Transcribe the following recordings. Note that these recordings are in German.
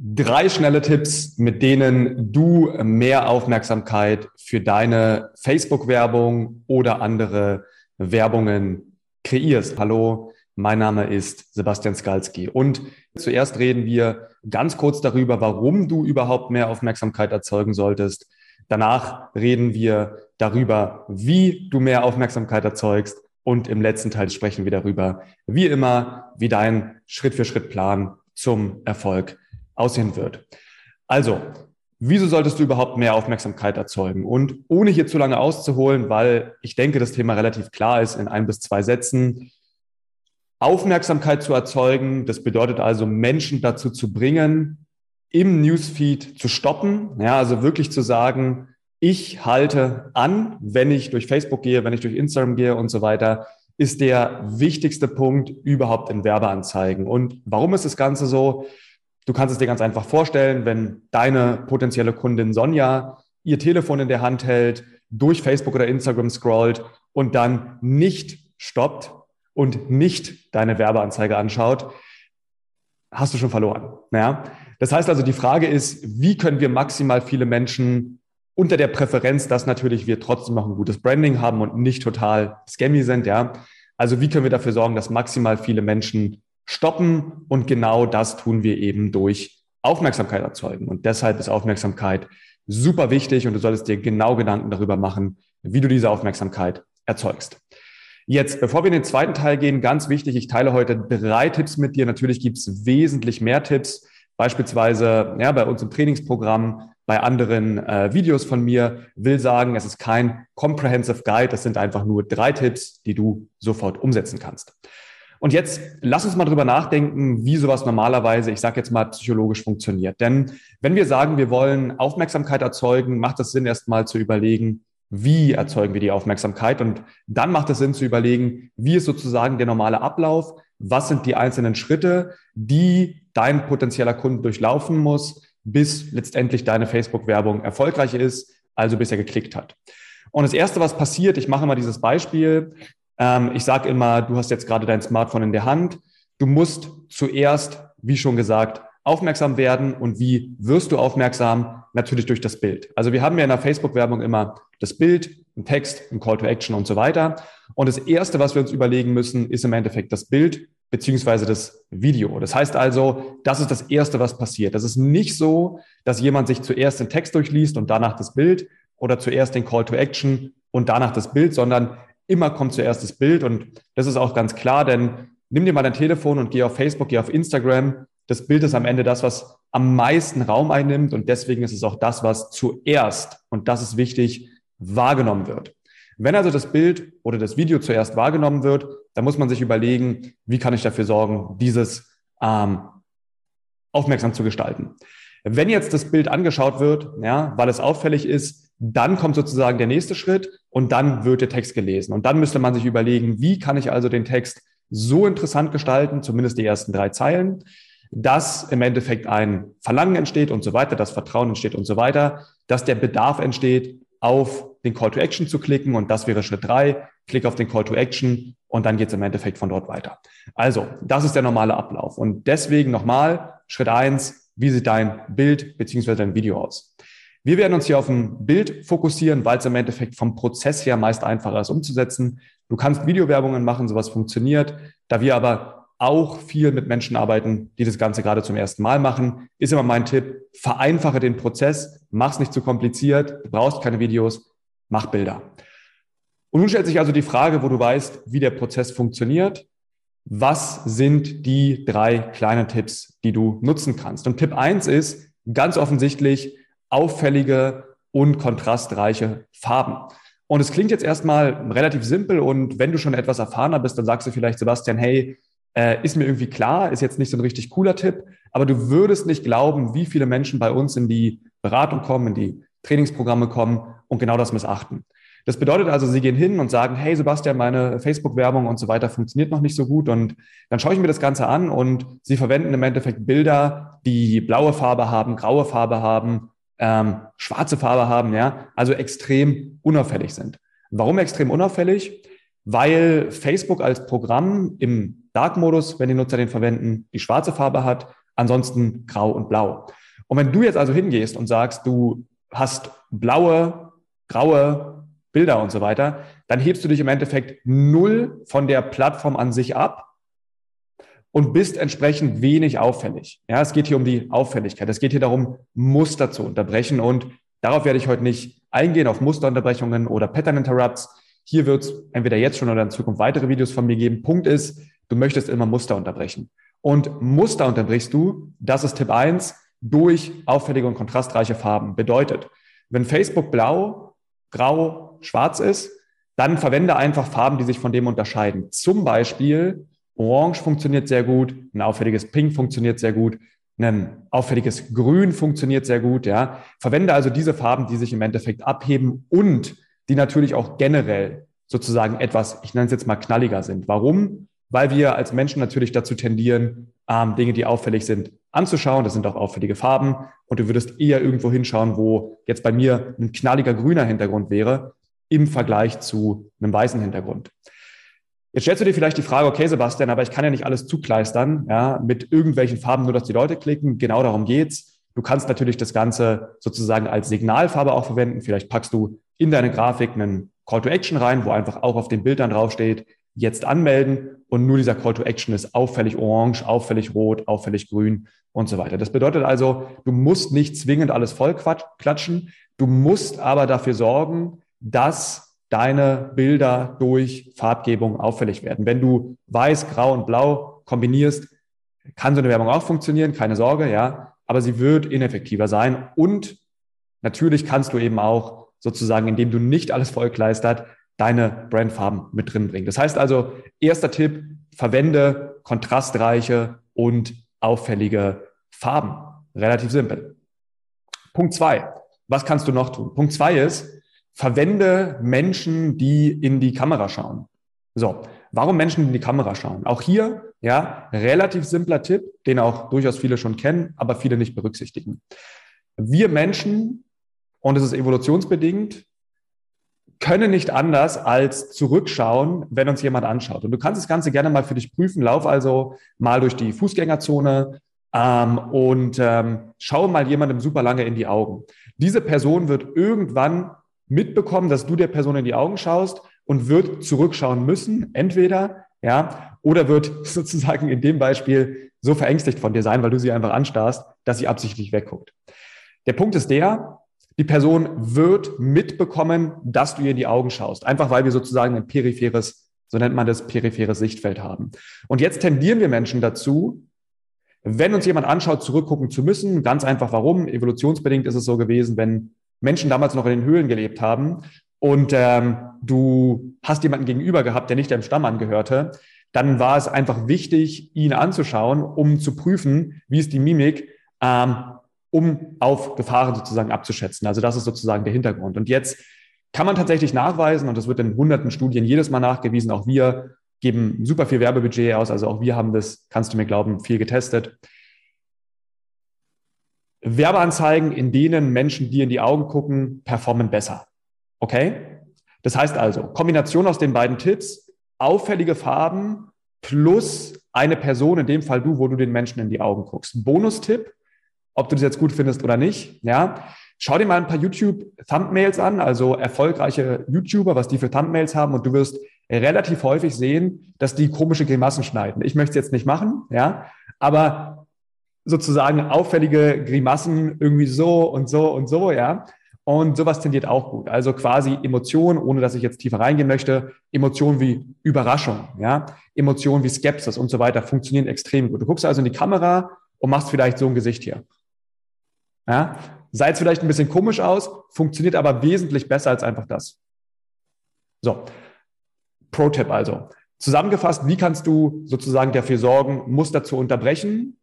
Drei schnelle Tipps, mit denen du mehr Aufmerksamkeit für deine Facebook-Werbung oder andere Werbungen kreierst. Hallo, mein Name ist Sebastian Skalski und zuerst reden wir ganz kurz darüber, warum du überhaupt mehr Aufmerksamkeit erzeugen solltest. Danach reden wir darüber, wie du mehr Aufmerksamkeit erzeugst und im letzten Teil sprechen wir darüber, wie immer, wie dein Schritt-für-Schritt-Plan zum Erfolg aussehen wird. Also, wieso solltest du überhaupt mehr Aufmerksamkeit erzeugen? Und ohne hier zu lange auszuholen, weil ich denke, das Thema relativ klar ist in ein bis zwei Sätzen. Aufmerksamkeit zu erzeugen, das bedeutet also Menschen dazu zu bringen, im Newsfeed zu stoppen. Ja, also wirklich zu sagen, ich halte an, wenn ich durch Facebook gehe, wenn ich durch Instagram gehe und so weiter, ist der wichtigste Punkt überhaupt in Werbeanzeigen. Und warum ist das Ganze so? Du kannst es dir ganz einfach vorstellen, wenn deine potenzielle Kundin Sonja ihr Telefon in der Hand hält, durch Facebook oder Instagram scrollt und dann nicht stoppt und nicht deine Werbeanzeige anschaut, hast du schon verloren. Ja? Das heißt also, die Frage ist, wie können wir maximal viele Menschen unter der Präferenz, dass natürlich wir trotzdem noch ein gutes Branding haben und nicht total scammy sind, ja. Also wie können wir dafür sorgen, dass maximal viele Menschen stoppen. Und genau das tun wir eben durch Aufmerksamkeit erzeugen. Und deshalb ist Aufmerksamkeit super wichtig und du solltest dir genau Gedanken darüber machen, wie du diese Aufmerksamkeit erzeugst. Jetzt, bevor wir in den zweiten Teil gehen, ganz wichtig, ich teile heute drei Tipps mit dir. Natürlich gibt es wesentlich mehr Tipps, beispielsweise ja, bei uns im Trainingsprogramm, bei anderen äh, Videos von mir, will sagen, es ist kein Comprehensive Guide, das sind einfach nur drei Tipps, die du sofort umsetzen kannst. Und jetzt lass uns mal drüber nachdenken, wie sowas normalerweise, ich sage jetzt mal, psychologisch funktioniert. Denn wenn wir sagen, wir wollen Aufmerksamkeit erzeugen, macht es Sinn, erst mal zu überlegen, wie erzeugen wir die Aufmerksamkeit? Und dann macht es Sinn zu überlegen, wie ist sozusagen der normale Ablauf? Was sind die einzelnen Schritte, die dein potenzieller Kunde durchlaufen muss, bis letztendlich deine Facebook-Werbung erfolgreich ist, also bis er geklickt hat? Und das Erste, was passiert, ich mache mal dieses Beispiel, ähm, ich sage immer, du hast jetzt gerade dein Smartphone in der Hand. Du musst zuerst, wie schon gesagt, aufmerksam werden. Und wie wirst du aufmerksam? Natürlich durch das Bild. Also wir haben ja in der Facebook-Werbung immer das Bild, ein Text, ein Call to Action und so weiter. Und das Erste, was wir uns überlegen müssen, ist im Endeffekt das Bild beziehungsweise das Video. Das heißt also, das ist das Erste, was passiert. Das ist nicht so, dass jemand sich zuerst den Text durchliest und danach das Bild oder zuerst den Call to Action und danach das Bild, sondern immer kommt zuerst das Bild und das ist auch ganz klar, denn nimm dir mal dein Telefon und geh auf Facebook, geh auf Instagram. Das Bild ist am Ende das, was am meisten Raum einnimmt und deswegen ist es auch das, was zuerst, und das ist wichtig, wahrgenommen wird. Wenn also das Bild oder das Video zuerst wahrgenommen wird, dann muss man sich überlegen, wie kann ich dafür sorgen, dieses ähm, aufmerksam zu gestalten. Wenn jetzt das Bild angeschaut wird, ja, weil es auffällig ist, dann kommt sozusagen der nächste Schritt und dann wird der Text gelesen. Und dann müsste man sich überlegen, wie kann ich also den Text so interessant gestalten, zumindest die ersten drei Zeilen, dass im Endeffekt ein Verlangen entsteht und so weiter, dass Vertrauen entsteht und so weiter, dass der Bedarf entsteht, auf den Call to Action zu klicken. Und das wäre Schritt drei. Klick auf den Call to Action und dann geht es im Endeffekt von dort weiter. Also, das ist der normale Ablauf. Und deswegen nochmal, Schritt eins, wie sieht dein Bild beziehungsweise dein Video aus? Wir werden uns hier auf ein Bild fokussieren, weil es im Endeffekt vom Prozess her meist einfacher ist umzusetzen. Du kannst Videowerbungen machen, sowas funktioniert. Da wir aber auch viel mit Menschen arbeiten, die das Ganze gerade zum ersten Mal machen, ist immer mein Tipp, vereinfache den Prozess, mach's nicht zu kompliziert, du brauchst keine Videos, mach Bilder. Und nun stellt sich also die Frage, wo du weißt, wie der Prozess funktioniert. Was sind die drei kleinen Tipps, die du nutzen kannst? Und Tipp eins ist ganz offensichtlich, auffällige und kontrastreiche Farben. Und es klingt jetzt erstmal relativ simpel und wenn du schon etwas erfahrener bist, dann sagst du vielleicht, Sebastian, hey, äh, ist mir irgendwie klar, ist jetzt nicht so ein richtig cooler Tipp, aber du würdest nicht glauben, wie viele Menschen bei uns in die Beratung kommen, in die Trainingsprogramme kommen und genau das missachten. Das bedeutet also, sie gehen hin und sagen, hey Sebastian, meine Facebook-Werbung und so weiter funktioniert noch nicht so gut. Und dann schaue ich mir das Ganze an und sie verwenden im Endeffekt Bilder, die blaue Farbe haben, graue Farbe haben, ähm, schwarze Farbe haben, ja, also extrem unauffällig sind. Warum extrem unauffällig? Weil Facebook als Programm im Dark-Modus, wenn die Nutzer den verwenden, die schwarze Farbe hat, ansonsten grau und blau. Und wenn du jetzt also hingehst und sagst, du hast blaue, graue Bilder und so weiter, dann hebst du dich im Endeffekt null von der Plattform an sich ab und bist entsprechend wenig auffällig. Ja, es geht hier um die Auffälligkeit. Es geht hier darum, Muster zu unterbrechen und darauf werde ich heute nicht eingehen, auf Musterunterbrechungen oder Pattern Interrupts. Hier wird es entweder jetzt schon oder in Zukunft weitere Videos von mir geben. Punkt ist, du möchtest immer Muster unterbrechen. Und Muster unterbrichst du, das ist Tipp eins durch auffällige und kontrastreiche Farben. Bedeutet, wenn Facebook blau, grau, schwarz ist, dann verwende einfach Farben, die sich von dem unterscheiden. Zum Beispiel Orange funktioniert sehr gut, ein auffälliges Pink funktioniert sehr gut, ein auffälliges Grün funktioniert sehr gut. Ja. Verwende also diese Farben, die sich im Endeffekt abheben und die natürlich auch generell sozusagen etwas, ich nenne es jetzt mal knalliger sind. Warum? Weil wir als Menschen natürlich dazu tendieren, ähm, Dinge, die auffällig sind, anzuschauen. Das sind auch auffällige Farben. Und du würdest eher irgendwo hinschauen, wo jetzt bei mir ein knalliger grüner Hintergrund wäre im Vergleich zu einem weißen Hintergrund. Jetzt stellst du dir vielleicht die Frage, okay, Sebastian, aber ich kann ja nicht alles zukleistern, ja, mit irgendwelchen Farben, nur dass die Leute klicken. Genau darum geht's. Du kannst natürlich das Ganze sozusagen als Signalfarbe auch verwenden. Vielleicht packst du in deine Grafik einen Call to Action rein, wo einfach auch auf den Bildern draufsteht, jetzt anmelden und nur dieser Call to Action ist auffällig orange, auffällig rot, auffällig grün und so weiter. Das bedeutet also, du musst nicht zwingend alles voll klatschen, du musst aber dafür sorgen, dass deine Bilder durch Farbgebung auffällig werden. Wenn du weiß, grau und blau kombinierst, kann so eine Werbung auch funktionieren, keine Sorge, ja, aber sie wird ineffektiver sein und natürlich kannst du eben auch sozusagen, indem du nicht alles vollkleistert, deine Brandfarben mit drin bringen. Das heißt also, erster Tipp, verwende kontrastreiche und auffällige Farben. Relativ simpel. Punkt zwei. Was kannst du noch tun? Punkt zwei ist, verwende Menschen, die in die Kamera schauen. So, warum Menschen in die Kamera schauen? Auch hier, ja, relativ simpler Tipp, den auch durchaus viele schon kennen, aber viele nicht berücksichtigen. Wir Menschen, und es ist evolutionsbedingt, können nicht anders als zurückschauen, wenn uns jemand anschaut. Und du kannst das Ganze gerne mal für dich prüfen. Lauf also mal durch die Fußgängerzone ähm, und ähm, schau mal jemandem super lange in die Augen. Diese Person wird irgendwann mitbekommen, dass du der Person in die Augen schaust und wird zurückschauen müssen, entweder, ja, oder wird sozusagen in dem Beispiel so verängstigt von dir sein, weil du sie einfach anstarrst, dass sie absichtlich wegguckt. Der Punkt ist der, die Person wird mitbekommen, dass du ihr in die Augen schaust, einfach weil wir sozusagen ein peripheres, so nennt man das, peripheres Sichtfeld haben. Und jetzt tendieren wir Menschen dazu, wenn uns jemand anschaut, zurückgucken zu müssen. Ganz einfach warum. Evolutionsbedingt ist es so gewesen, wenn Menschen damals noch in den Höhlen gelebt haben und ähm, du hast jemanden gegenüber gehabt, der nicht dem Stamm angehörte, dann war es einfach wichtig, ihn anzuschauen, um zu prüfen, wie ist die Mimik, ähm, um auf Gefahren sozusagen abzuschätzen. Also das ist sozusagen der Hintergrund. Und jetzt kann man tatsächlich nachweisen, und das wird in hunderten Studien jedes Mal nachgewiesen, auch wir geben super viel Werbebudget aus, also auch wir haben das, kannst du mir glauben, viel getestet. Werbeanzeigen, in denen Menschen dir in die Augen gucken, performen besser. Okay? Das heißt also, Kombination aus den beiden Tipps, auffällige Farben plus eine Person, in dem Fall du, wo du den Menschen in die Augen guckst. Bonustipp, ob du das jetzt gut findest oder nicht, ja. Schau dir mal ein paar YouTube-Thumbnails an, also erfolgreiche YouTuber, was die für Thumbnails haben und du wirst relativ häufig sehen, dass die komische Grimassen schneiden. Ich möchte es jetzt nicht machen, ja, aber sozusagen auffällige Grimassen irgendwie so und so und so, ja. Und sowas tendiert auch gut. Also quasi Emotionen, ohne dass ich jetzt tiefer reingehen möchte, Emotionen wie Überraschung, ja, Emotionen wie Skepsis und so weiter funktionieren extrem gut. Du guckst also in die Kamera und machst vielleicht so ein Gesicht hier. Ja, sah jetzt vielleicht ein bisschen komisch aus, funktioniert aber wesentlich besser als einfach das. So, Pro-Tipp also. Zusammengefasst, wie kannst du sozusagen dafür sorgen, Muster zu unterbrechen,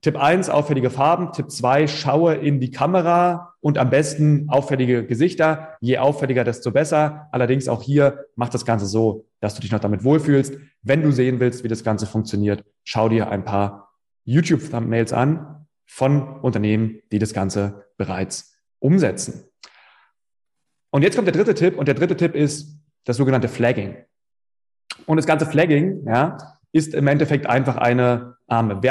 Tipp 1, auffällige Farben. Tipp 2, schaue in die Kamera und am besten auffällige Gesichter. Je auffälliger, desto besser. Allerdings auch hier macht das Ganze so, dass du dich noch damit wohlfühlst. Wenn du sehen willst, wie das Ganze funktioniert, schau dir ein paar YouTube-Thumbnails an von Unternehmen, die das Ganze bereits umsetzen. Und jetzt kommt der dritte Tipp und der dritte Tipp ist das sogenannte Flagging. Und das ganze Flagging, ja, ist im Endeffekt einfach eine ähm,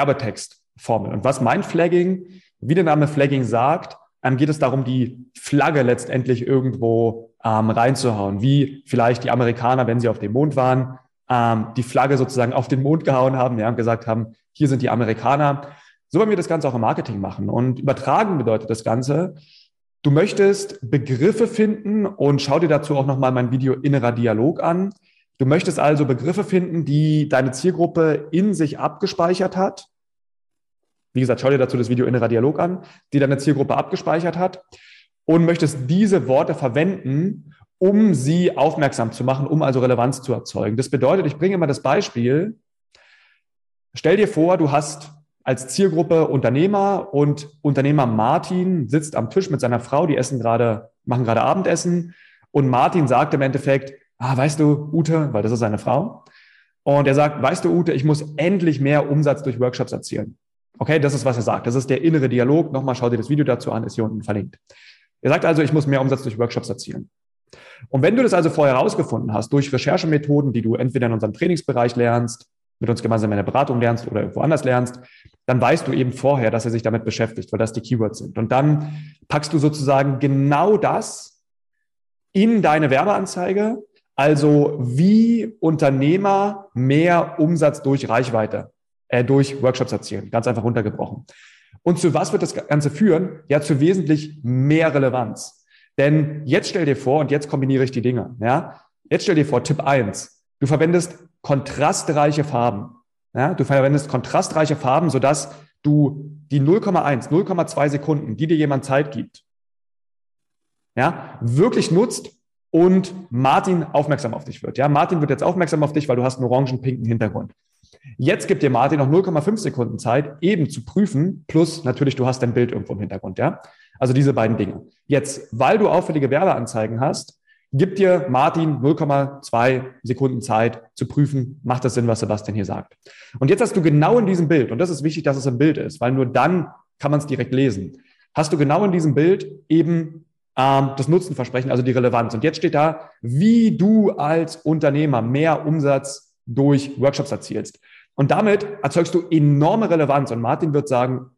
Werbetextformel. Und was mein Flagging, wie der Name Flagging sagt, ähm, geht es darum, die Flagge letztendlich irgendwo ähm, reinzuhauen, wie vielleicht die Amerikaner, wenn sie auf dem Mond waren, ähm, die Flagge sozusagen auf den Mond gehauen haben, ja, und gesagt haben, hier sind die Amerikaner. So wollen wir das Ganze auch im Marketing machen. Und übertragen bedeutet das Ganze, du möchtest Begriffe finden und schau dir dazu auch nochmal mein Video Innerer Dialog an. Du möchtest also Begriffe finden, die deine Zielgruppe in sich abgespeichert hat. Wie gesagt, schau dir dazu das Video Innerer Dialog an, die deine Zielgruppe abgespeichert hat und möchtest diese Worte verwenden, um sie aufmerksam zu machen, um also Relevanz zu erzeugen. Das bedeutet, ich bringe mal das Beispiel. Stell dir vor, du hast als Zielgruppe Unternehmer und Unternehmer Martin sitzt am Tisch mit seiner Frau, die essen gerade, machen gerade Abendessen und Martin sagt im Endeffekt, ah, weißt du, Ute, weil das ist seine Frau, und er sagt, weißt du, Ute, ich muss endlich mehr Umsatz durch Workshops erzielen. Okay, das ist, was er sagt. Das ist der innere Dialog. Nochmal, schau dir das Video dazu an, ist hier unten verlinkt. Er sagt also, ich muss mehr Umsatz durch Workshops erzielen. Und wenn du das also vorher herausgefunden hast, durch Recherchemethoden, die du entweder in unserem Trainingsbereich lernst, mit uns gemeinsam in der Beratung lernst oder irgendwo anders lernst, dann weißt du eben vorher, dass er sich damit beschäftigt, weil das die Keywords sind. Und dann packst du sozusagen genau das in deine Werbeanzeige, also wie Unternehmer mehr Umsatz durch Reichweite, äh, durch Workshops erzielen, ganz einfach runtergebrochen. Und zu was wird das Ganze führen? Ja, zu wesentlich mehr Relevanz. Denn jetzt stell dir vor, und jetzt kombiniere ich die Dinge, ja, jetzt stell dir vor, Tipp eins: du verwendest kontrastreiche Farben. Ja, du verwendest kontrastreiche Farben, sodass du die 0,1, 0,2 Sekunden, die dir jemand Zeit gibt, ja, wirklich nutzt und Martin aufmerksam auf dich wird. Ja, Martin wird jetzt aufmerksam auf dich, weil du hast einen orangen-pinken Hintergrund. Jetzt gibt dir Martin noch 0,5 Sekunden Zeit, eben zu prüfen, plus natürlich, du hast dein Bild irgendwo im Hintergrund, ja. Also diese beiden Dinge. Jetzt, weil du auffällige Werbeanzeigen hast, gibt dir Martin 0,2 Sekunden Zeit zu prüfen, macht das Sinn, was Sebastian hier sagt. Und jetzt hast du genau in diesem Bild, und das ist wichtig, dass es im Bild ist, weil nur dann kann man es direkt lesen, hast du genau in diesem Bild eben ähm, das Nutzenversprechen, also die Relevanz. Und jetzt steht da, wie du als Unternehmer mehr Umsatz durch Workshops erzielst. Und damit erzeugst du enorme Relevanz. Und Martin wird sagen,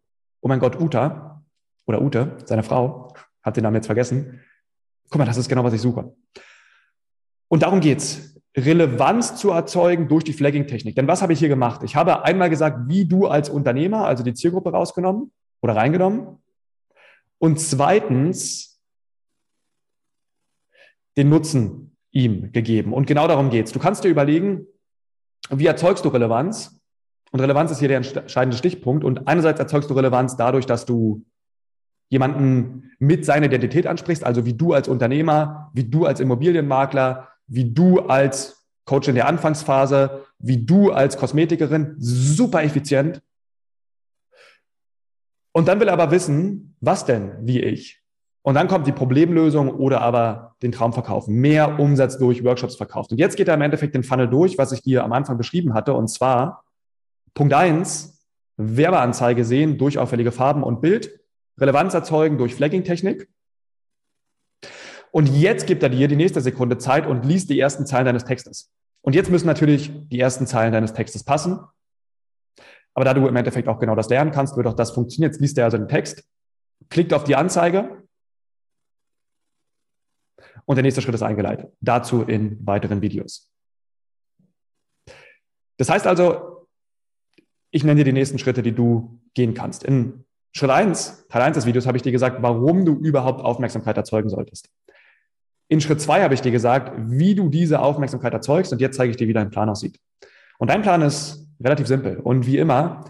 oh mein Gott, Uta oder Ute, seine Frau, hat den Namen jetzt vergessen. Guck mal, das ist genau, was ich suche. Und darum geht's. Relevanz zu erzeugen durch die Flagging-Technik. Denn was habe ich hier gemacht? Ich habe einmal gesagt, wie du als Unternehmer, also die Zielgruppe rausgenommen oder reingenommen. Und zweitens den Nutzen ihm gegeben. Und genau darum geht's. Du kannst dir überlegen, wie erzeugst du Relevanz? Und Relevanz ist hier der entscheidende Stichpunkt. Und einerseits erzeugst du Relevanz dadurch, dass du jemanden mit seiner Identität ansprichst, also wie du als Unternehmer, wie du als Immobilienmakler, wie du als Coach in der Anfangsphase, wie du als Kosmetikerin, super effizient. Und dann will er aber wissen, was denn wie ich? Und dann kommt die Problemlösung oder aber den Traum verkaufen. Mehr Umsatz durch Workshops verkauft. Und jetzt geht er im Endeffekt den Funnel durch, was ich dir am Anfang beschrieben hatte. Und zwar Punkt eins: Werbeanzeige sehen durch auffällige Farben und Bild. Relevanz erzeugen durch Flagging-Technik. Und jetzt gibt er dir die nächste Sekunde Zeit und liest die ersten Zeilen deines Textes. Und jetzt müssen natürlich die ersten Zeilen deines Textes passen. Aber da du im Endeffekt auch genau das lernen kannst, wird auch das funktionieren. Jetzt liest er also den Text, klickt auf die Anzeige und der nächste Schritt ist eingeleitet. Dazu in weiteren Videos. Das heißt also, ich nenne dir die nächsten Schritte, die du gehen kannst. In Schritt eins, Teil eins des Videos, habe ich dir gesagt, warum du überhaupt Aufmerksamkeit erzeugen solltest. In Schritt zwei habe ich dir gesagt, wie du diese Aufmerksamkeit erzeugst und jetzt zeige ich dir, wie dein Plan aussieht. Und dein Plan ist relativ simpel. Und wie immer,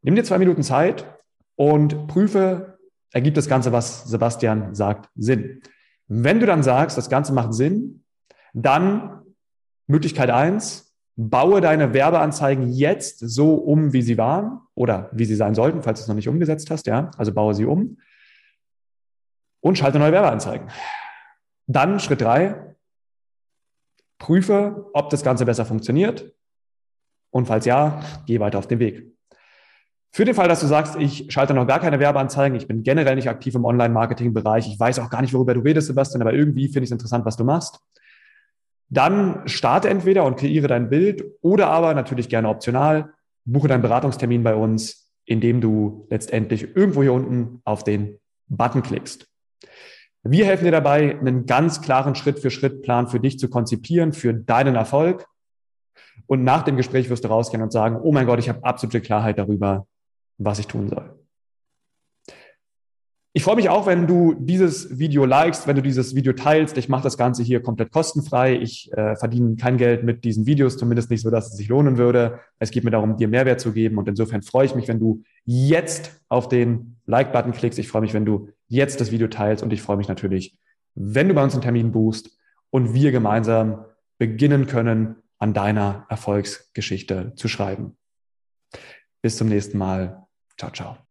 nimm dir zwei Minuten Zeit und prüfe, ergibt das Ganze, was Sebastian sagt, Sinn. Wenn du dann sagst, das Ganze macht Sinn, dann Möglichkeit eins, baue deine Werbeanzeigen jetzt so um, wie sie waren oder wie sie sein sollten, falls du es noch nicht umgesetzt hast, ja, also baue sie um und schalte neue Werbeanzeigen. Dann Schritt drei, prüfe, ob das Ganze besser funktioniert und falls ja, geh weiter auf den Weg. Für den Fall, dass du sagst, ich schalte noch gar keine Werbeanzeigen, ich bin generell nicht aktiv im Online-Marketing-Bereich, ich weiß auch gar nicht, worüber du redest, Sebastian, aber irgendwie finde ich es interessant, was du machst, Dann starte entweder und kreiere dein Bild oder aber natürlich gerne optional, buche deinen Beratungstermin bei uns, indem du letztendlich irgendwo hier unten auf den Button klickst. Wir helfen dir dabei, einen ganz klaren Schritt-für-Schritt-Plan für dich zu konzipieren, für deinen Erfolg. Und nach dem Gespräch wirst du rausgehen und sagen, oh mein Gott, ich habe absolute Klarheit darüber, was ich tun soll. Ich freue mich auch, wenn du dieses Video likest, wenn du dieses Video teilst. Ich mache das Ganze hier komplett kostenfrei. Ich äh, verdiene kein Geld mit diesen Videos, zumindest nicht so, dass es sich lohnen würde. Es geht mir darum, dir Mehrwert zu geben. Und insofern freue ich mich, wenn du jetzt auf den Like-Button klickst. Ich freue mich, wenn du jetzt das Video teilst. Und ich freue mich natürlich, wenn du bei uns einen Termin buchst und wir gemeinsam beginnen können, an deiner Erfolgsgeschichte zu schreiben. Bis zum nächsten Mal. Ciao, ciao.